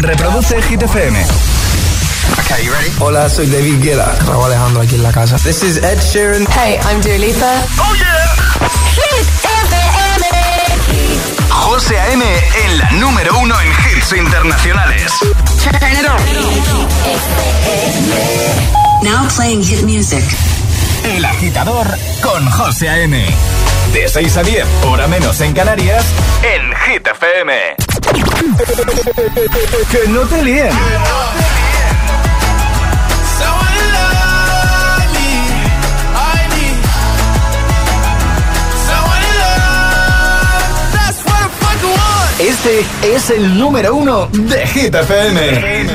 Reproduce Hit FM. Okay, you ready? Hola, soy David Guetta. Raúl Alejandro aquí en la casa. This is Ed Sheeran. Hey, I'm Dua Lipa. ¡Oh, yeah! Hit FM. José A.M. en la número uno en hits internacionales. Turn it on. Now playing hit music. El agitador con José A.M. De 6 a 10, hora menos en Canarias, en Hit FM. Que no te líen. Este es el número uno de Hit FM.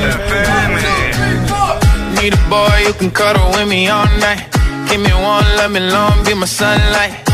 Need a boy who can cuddle with me all night. Give me one, let me long, be my sunlight.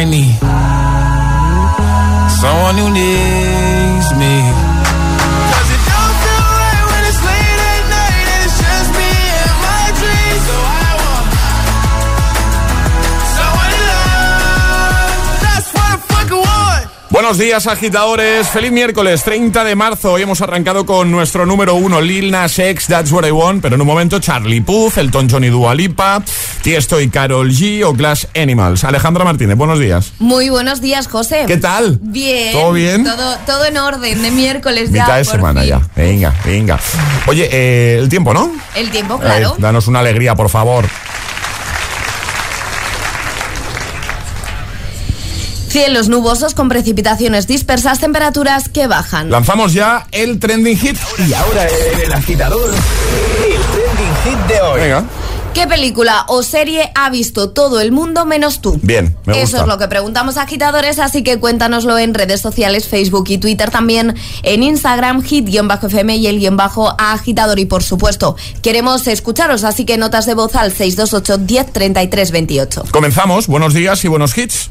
I need someone who needs me. Buenos días, agitadores. Feliz miércoles 30 de marzo. Hoy hemos arrancado con nuestro número uno, Lil Nas X, That's What I Want. Pero en un momento, Charlie Puth, Elton John y Dua Lipa, Tiesto y Carol G o Glass Animals. Alejandra Martínez, buenos días. Muy buenos días, José. ¿Qué tal? Bien. ¿Todo bien? Todo, todo en orden, de miércoles ya. Mitad de por semana fin. ya. Venga, venga. Oye, eh, el tiempo, ¿no? El tiempo, claro. Eh, danos una alegría, por favor. Cielos nubosos con precipitaciones dispersas, temperaturas que bajan. Lanzamos ya el trending hit. Y ahora en el agitador, el trending hit de hoy. Venga. ¿Qué película o serie ha visto todo el mundo menos tú? Bien, me Eso gusta. es lo que preguntamos a agitadores, así que cuéntanoslo en redes sociales, Facebook y Twitter también, en Instagram, hit-fm y el guion bajo agitador. Y por supuesto, queremos escucharos, así que notas de voz al 628 10 33 28. Comenzamos. Buenos días y buenos hits.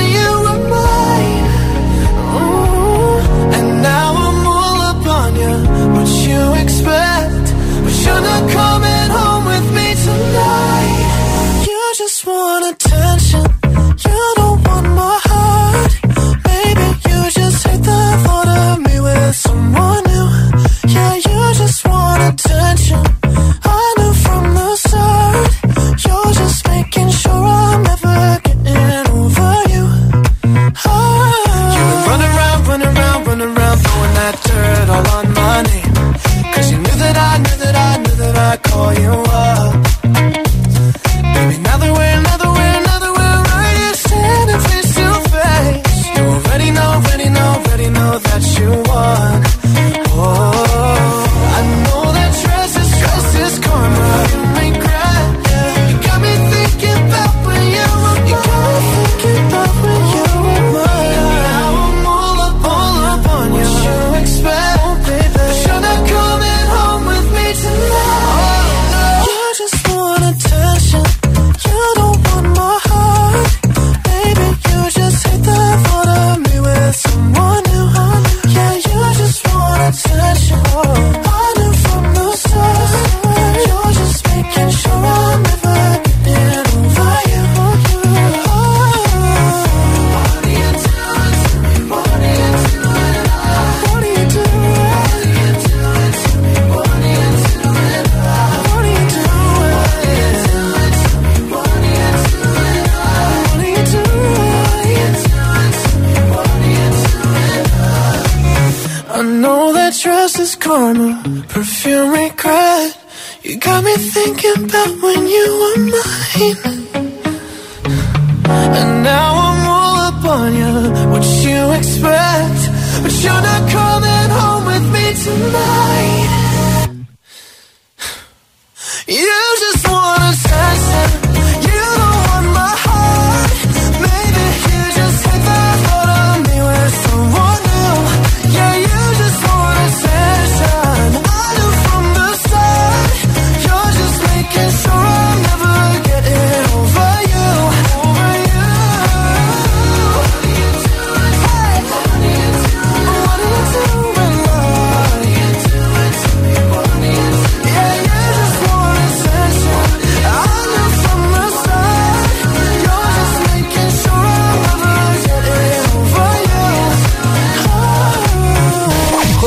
expect. But you're not coming home with me tonight. You just want attention. You don't want my heart. Maybe you just hate the thought of me with someone new. Yeah, you just want attention. I knew from the start. You're just making sure I'm never getting over you. Oh. You run around, run around, run around, throwing that dirt all on my name. Cause you knew that I, knew that I, knew that I'd call you up.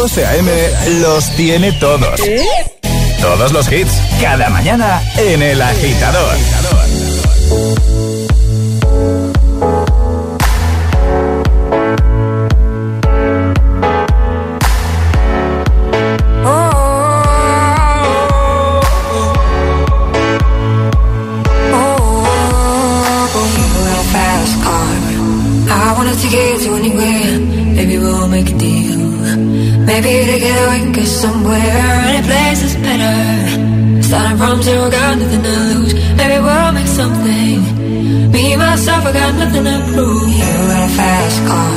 José A.M. los tiene todos. Todos los hits, cada mañana en El Agitador. I got nothing to prove. You got a fast car.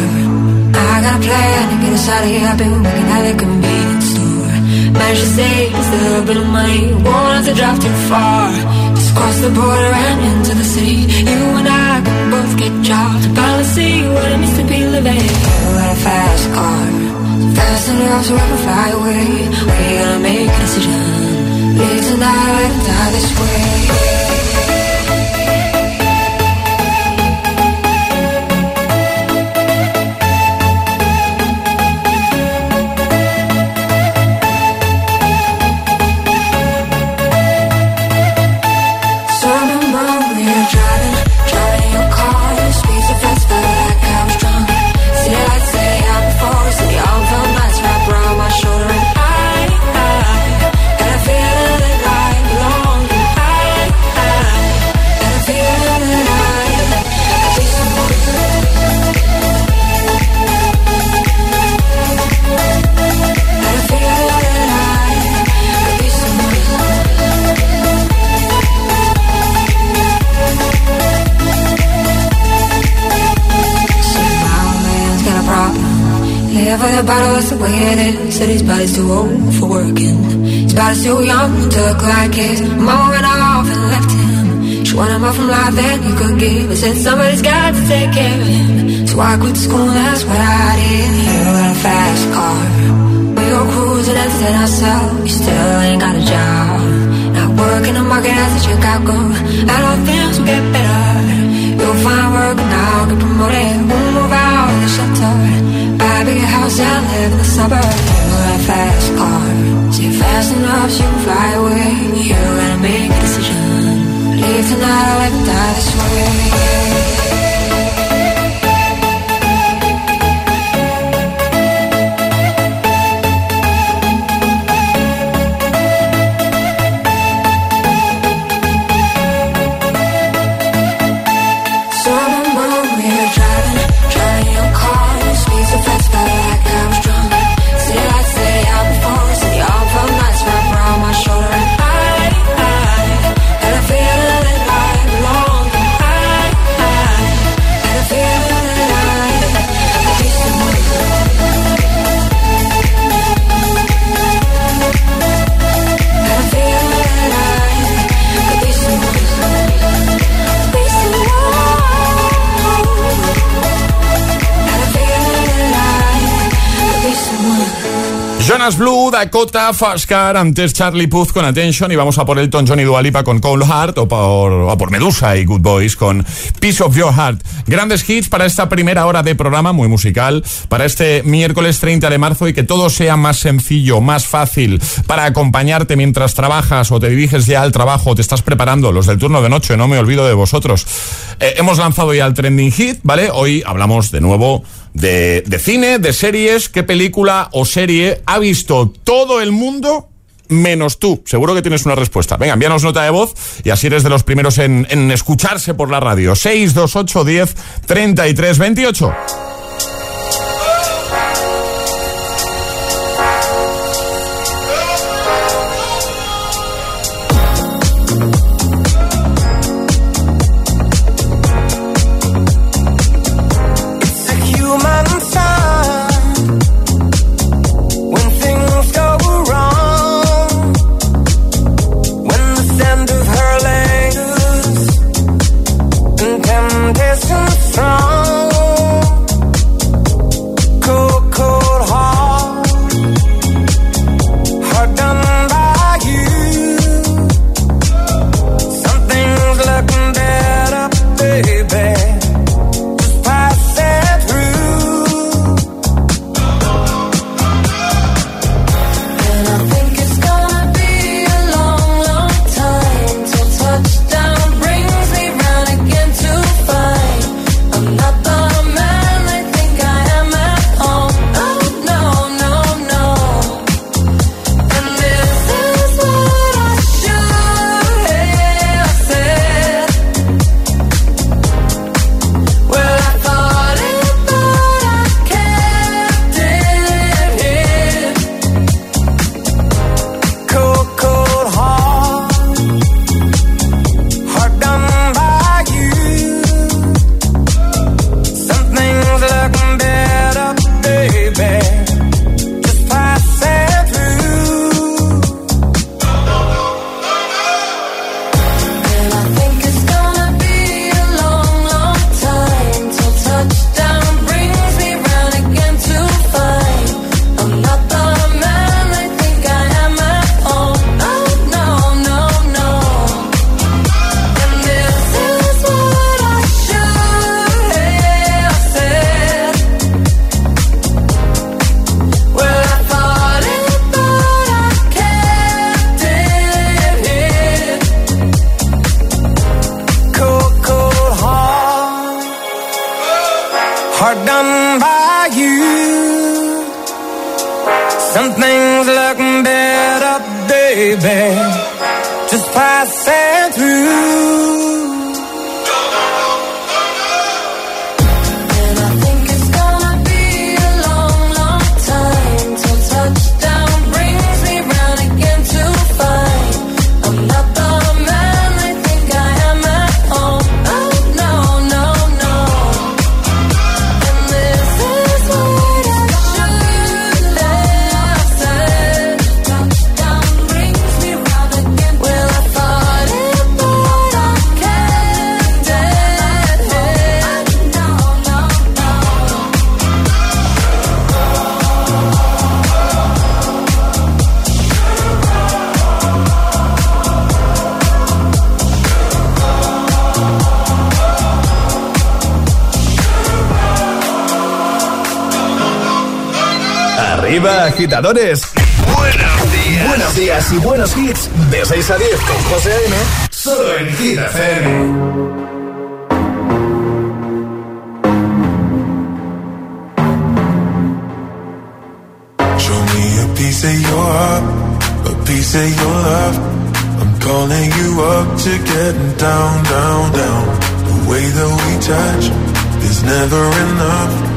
I got a plan to get us out of here. I've been working at a convenience store. Managed to save a little bit of money. Won't have to drive too far. Just cross the border and into the city. You and I can both get jobs. Finally see what it means to be living. You got a fast car. Fast enough so I can fly away. We gotta make a decision. Live tonight, die this way. With a bottle, that's the way it is. Said his body's too old for working. His body's too young to look like his. Mama went off and left him. She wanted more from life than he could give. I said somebody's got to take care of him. So I quit school, that's what I did. You got a fast car. We go cruising and set ourselves. You still ain't got a job. Not working the market as a Chicago. I don't think will get better. You'll find work and I'll get promoted. We'll move out of the shelter. Buy a bigger house and live in the suburbs. You got a fast car. See fast enough so you can fly away. You gotta make a decision. Leave tonight or me die this way. Blue, Dakota, Fashcar, antes Charlie Puth con Attention y vamos a por Elton John y Dualipa con Cold Heart o por, o por Medusa y Good Boys con Piece of Your Heart. Grandes hits para esta primera hora de programa, muy musical, para este miércoles 30 de marzo y que todo sea más sencillo, más fácil para acompañarte mientras trabajas o te diriges ya al trabajo o te estás preparando, los del turno de noche, no me olvido de vosotros. Eh, hemos lanzado ya el trending hit, ¿vale? Hoy hablamos de nuevo de, de cine, de series, qué película o serie ha visto todo el mundo menos tú. Seguro que tienes una respuesta. Venga, envíanos nota de voz y así eres de los primeros en, en escucharse por la radio. 628 10 33 28. Arriba, agitadores. Buenos días. Buenos días y buenos hits. De 6 a 10 con José A.M. Solo en Hit FM. Show me a piece of your heart, a piece of your love. I'm calling you up to getting down, down, down. The way that we touch is never enough.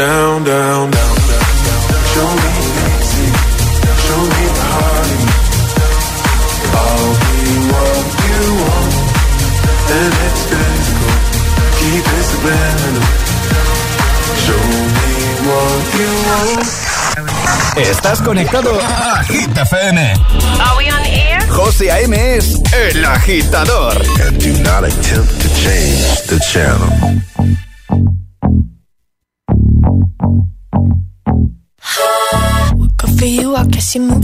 Down, down, down, down, down. Show me easy, show me the heart. I'll be what you want, and it's physical. Keep it subliminal. Show me what you want. Estás conectado a Hit FM. Are we on air? José A.M. es el agitador. And do not attempt to change the channel.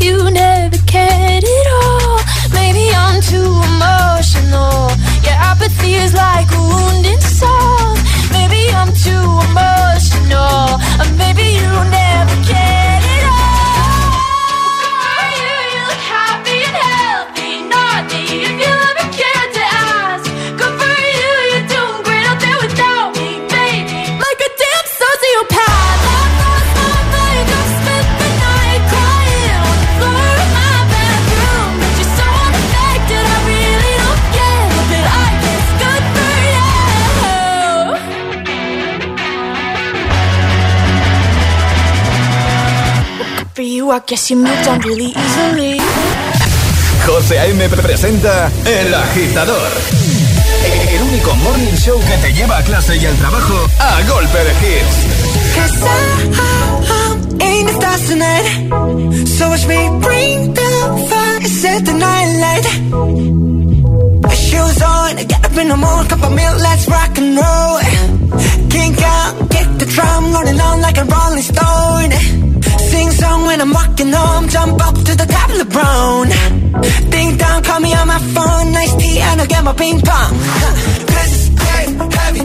you never cared at all. Maybe I'm too emotional. Your apathy is like a wounded I guess you moved on really easily. José A.M. presenta El Agitador. El único morning show que te lleva a clase y al trabajo a golpe de hits. Cause I, I'm in the stars tonight. So watch me bring the fire, set the night light. Shoes on, get up in the morning, cup of milk, let's rock and roll. Kink out, kick the drum, rolling on like a rolling stone. Song when I'm walking home, jump up to the top of the brown. Ding dong, call me on my phone, nice tea, and I'll get my ping pong. This is game heavy,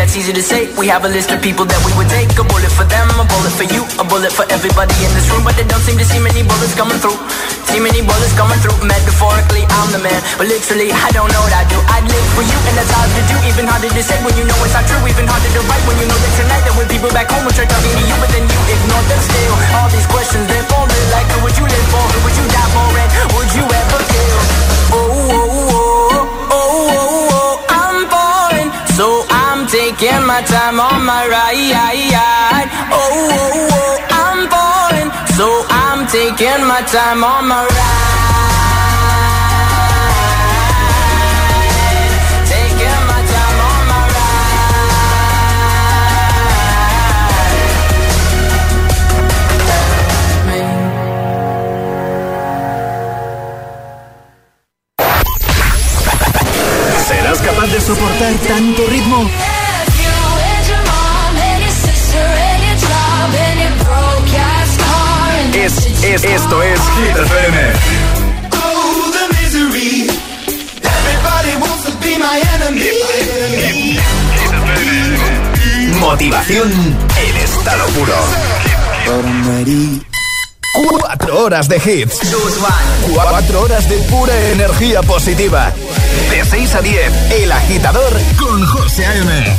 That's easy to say. We have a list of people that we would take. A bullet for them, a bullet for you, a bullet for everybody in this room. But they don't seem to see many bullets coming through. See many bullets coming through. Metaphorically, I'm the man. But literally, I don't know what I do. I'd live for you, and that's hard to do. Even harder to say when you know it's not true. Even harder to write when you know that tonight there were people back home who tried talking my time on my ride. Oh, oh, oh, I'm. So I'm taking my time on my ride. ¿Serás capaz de soportar tanto Es, es, esto es Hit FM. Oh, the misery. Everybody wants to be my enemy. Motivación en estado puro. Cuatro horas de hits. Cuatro horas de pura energía positiva. De 6 a 10, El Agitador con José A.M.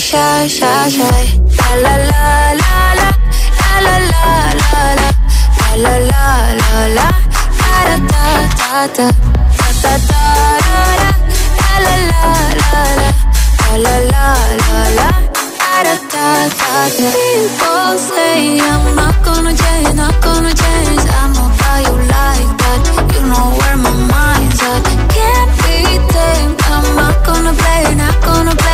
shy, shy, shy, shy. La la la la la, la la la la la, la la la la, da da da da da, da da da da, la la la la, la la la la, da da da da. People say I'm not gonna change, not gonna change. I know how you like that. You know where my mind's at. Can't be tamed. I'm not gonna play, not gonna play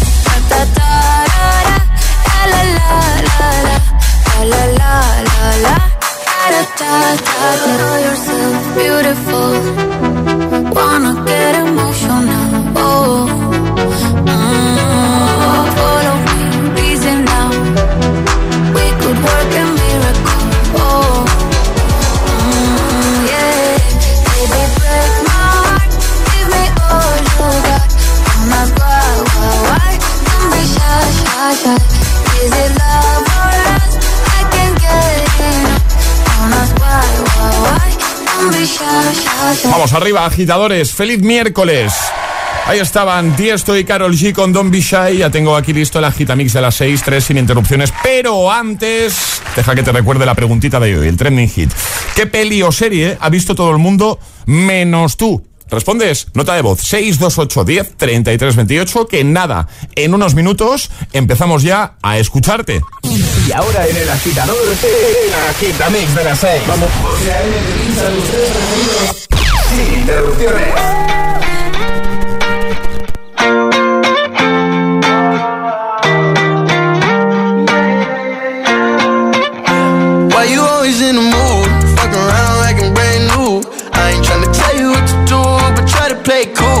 la, la la la da da da da. Know yourself beautiful, Vamos arriba, agitadores. Feliz miércoles. Ahí estaban Tiesto y Carol G con Don Be Shy. Ya tengo aquí listo el agitamix de las 6, 3 sin interrupciones. Pero antes, deja que te recuerde la preguntita de hoy, el trending hit. ¿Qué peli o serie ha visto todo el mundo menos tú? Respondes, nota de voz 628 10 33 28, que nada, en unos minutos empezamos ya a escucharte. Y ahora en el agitador, el agitamix de las 6. Vamos. Sin interrupciones. Why you always in the mood? Around like I'm brand new. I ain't tryna tell you what to do, but try to play cool.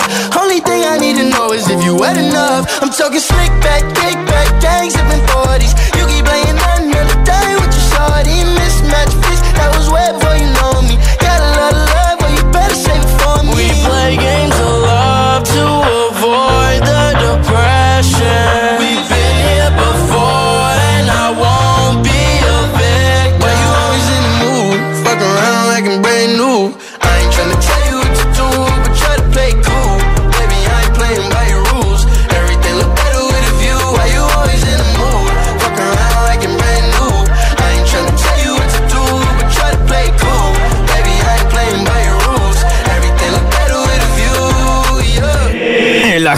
up. Only thing I need to know is if you wet enough. I'm talking slick back, kick back, gang sipping 40s. You keep playing another day with your shorty. Mismatch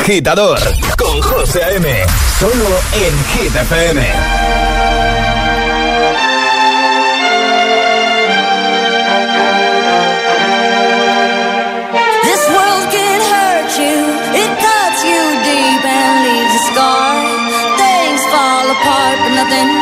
agitador con José A.M. Solo en Hit FM. This world can hurt you, it cuts you deep and leaves a scar. Things fall apart, but nothing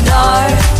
the dark,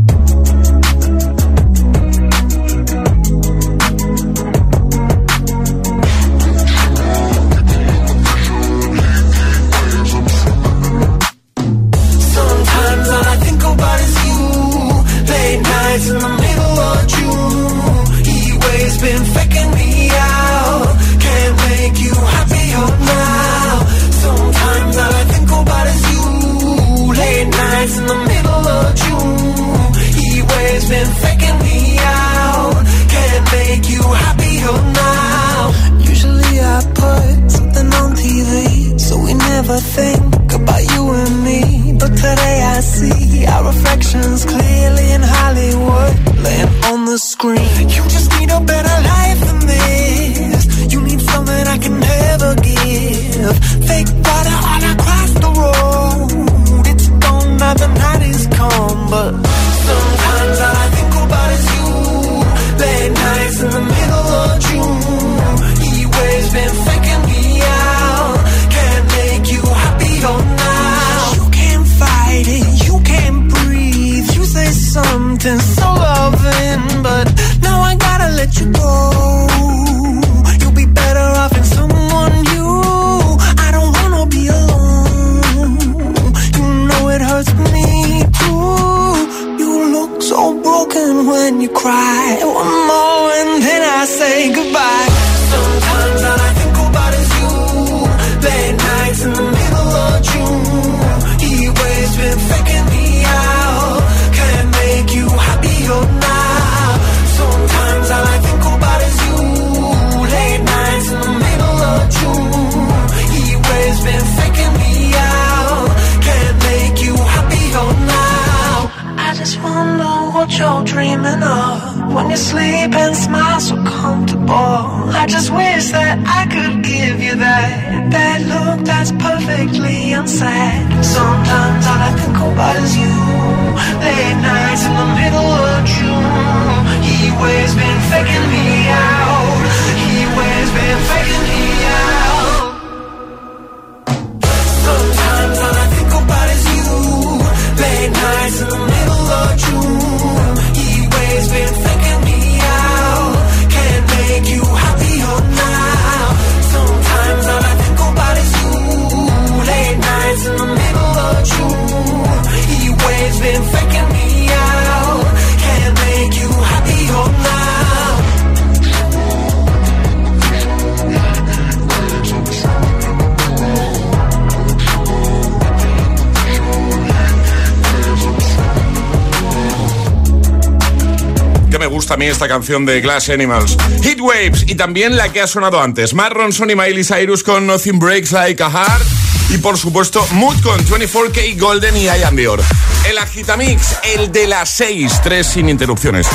También esta canción de Glass Animals. Heat Waves y también la que ha sonado antes. Matt Ronson y Miley Cyrus con Nothing Breaks Like a Heart. Y por supuesto, Mood con 24K Golden y I Am Dior. El Agitamix, el de las 6, 3 sin interrupciones.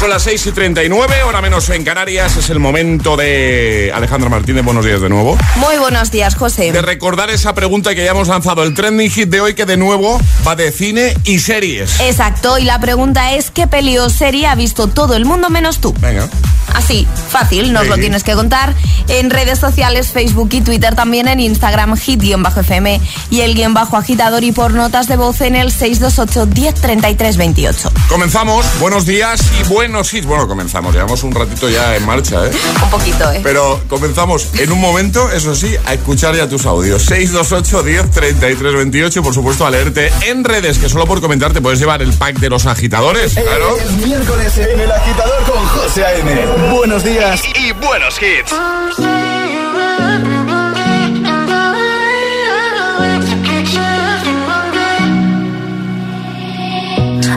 Son las 6 y 39, hora menos en Canarias. Es el momento de Alejandra Martínez. Buenos días de nuevo. Muy buenos días, José. De recordar esa pregunta que ya hemos lanzado, el trending hit de hoy, que de nuevo va de cine y series. Exacto, y la pregunta es: ¿qué peli o serie ha visto todo el mundo menos tú? Venga. Así, fácil, nos Sí. lo tienes que contar en redes sociales, Facebook y Twitter, también en Instagram, hit-fm y el guion bajo agitador y por notas de voz en el 628 1033 28. Comenzamos. Buenos días y buenos hits. Bueno, comenzamos. Llevamos un ratito ya en marcha, ¿eh? Un poquito, ¿eh? Pero comenzamos en un momento, eso sí, a escuchar ya tus audios. 628 10 33 28 y por supuesto a leerte en redes, que solo por comentar te puedes llevar el pack de los agitadores. Claro. Es miércoles en el agitador con José A.M. Buenos días y buenos hits.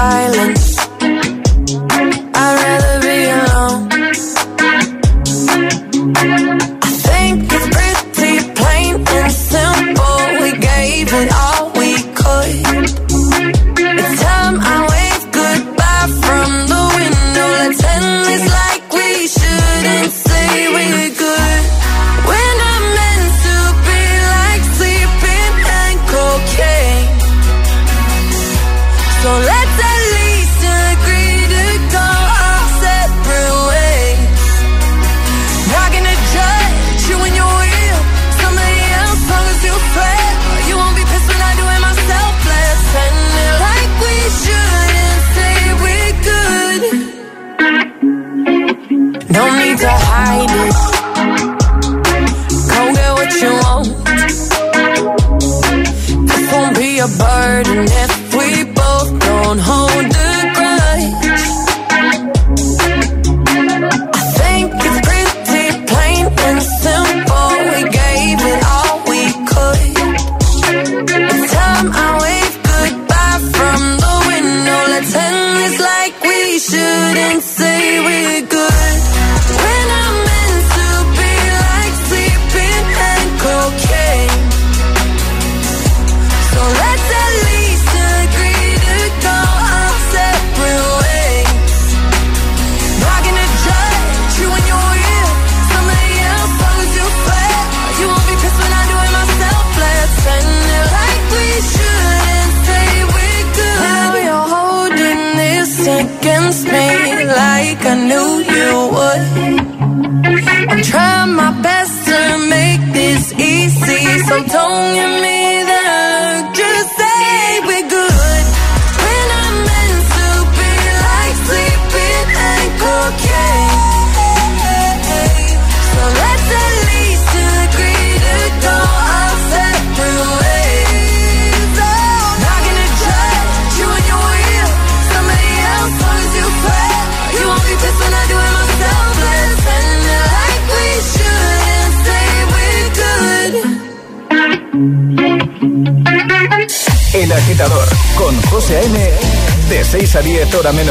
take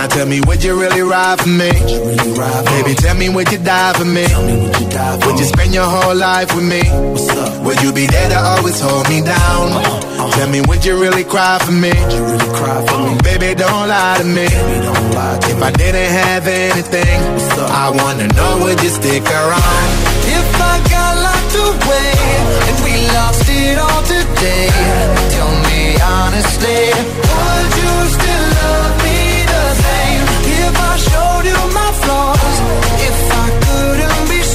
Now tell me, would you really ride for me? Baby, tell me, would you die for me? Would you spend your whole life with me? Would you be there to always hold me down? Tell me, would you really cry for me? Baby, don't lie to me. If I didn't have anything, I wanna know, would you stick around? If I got locked away and we lost it all today, tell me honestly, would you still love me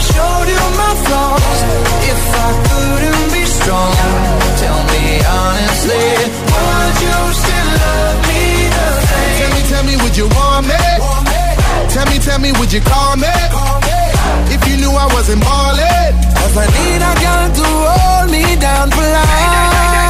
showed you my flaws, if I couldn't be strong, tell me honestly, would you still love me the same? Tell me, tell me, would you want me? Tell me, tell me, would you call me? If you knew I wasn't ballin', cause I need a girl to hold me down for life.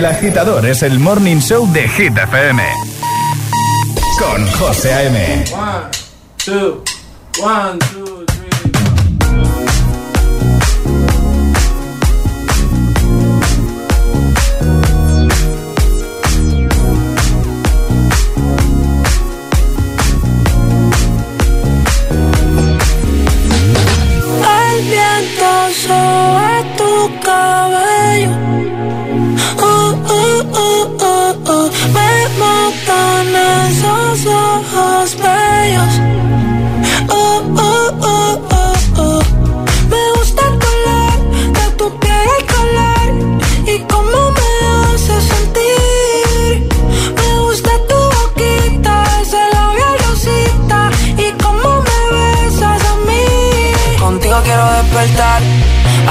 El agitador es el morning show de Hit FM. Con José A.M. One, two, one, two,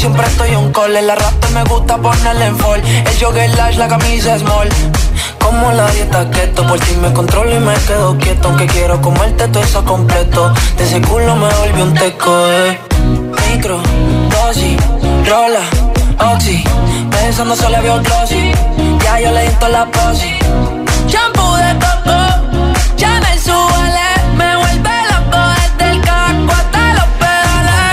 siempre estoy un call. La rap me gusta ponerle en fall. El jogger lash, la camisa small. Como la dieta keto, por ti me controlo y me quedo quieto. Aunque quiero comerte todo eso completo. De ese culo me volvió un teco, eh. Micro, dosis, rola, oxi. Pensando solo vio glossy. Ya yo le di la posi. Shampoo de coco,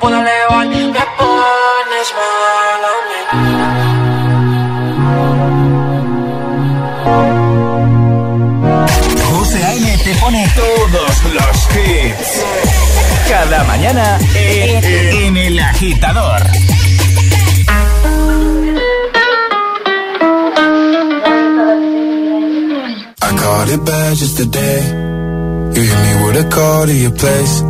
pueda elevar, me pones mal a mí. José A.M. te pone todos los hits. Cada mañana en, en El Agitador. I caught it bad just today. You hit me with a call to your place.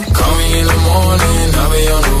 In the morning, I'll be on the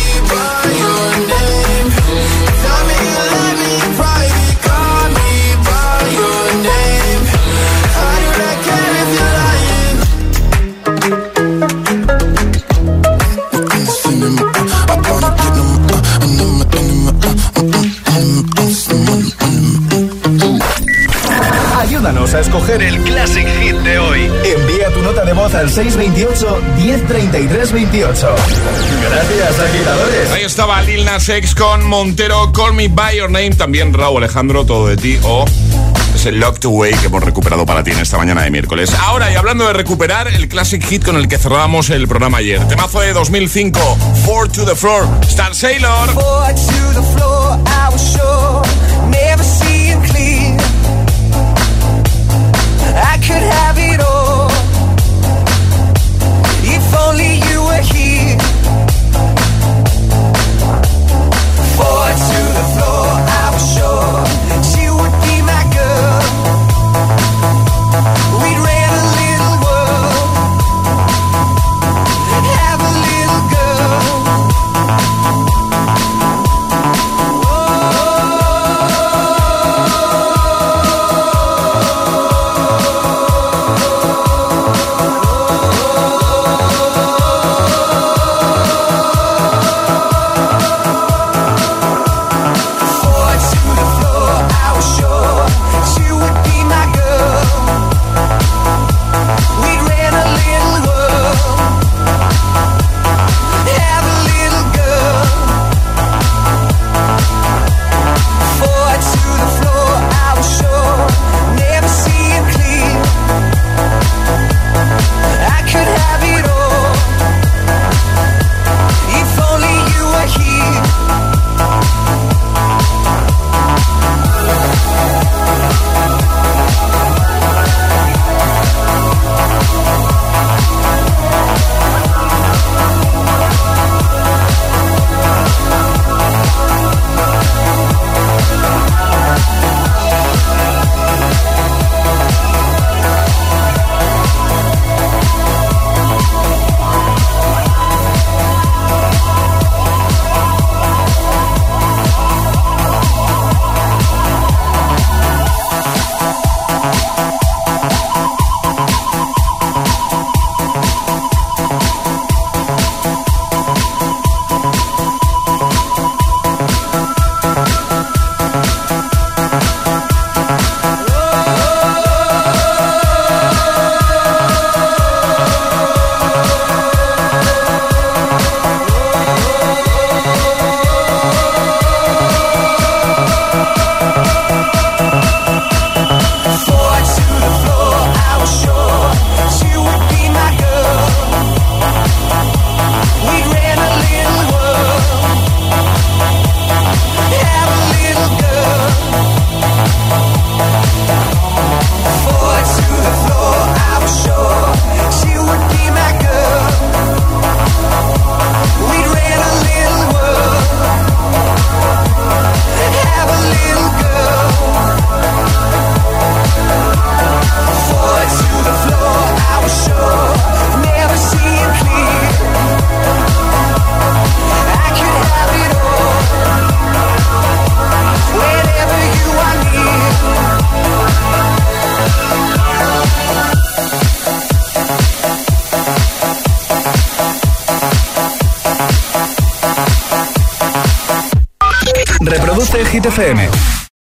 A escoger el Classic Hit de hoy. Envía tu nota de voz al 628 1033 28. Gracias, agitadores. Ahí estaba Lil Nas X con Montero, Call Me By Your Name. También Raúl Alejandro, todo de ti. O es el Locked Away que hemos recuperado para ti en esta mañana de miércoles. Ahora, y hablando de recuperar, el Classic Hit con el que cerramos el programa ayer. Temazo de 2005, Four to the Floor, Star Sailor. Four to the floor, I was sure, never seeing clear. I could have it all.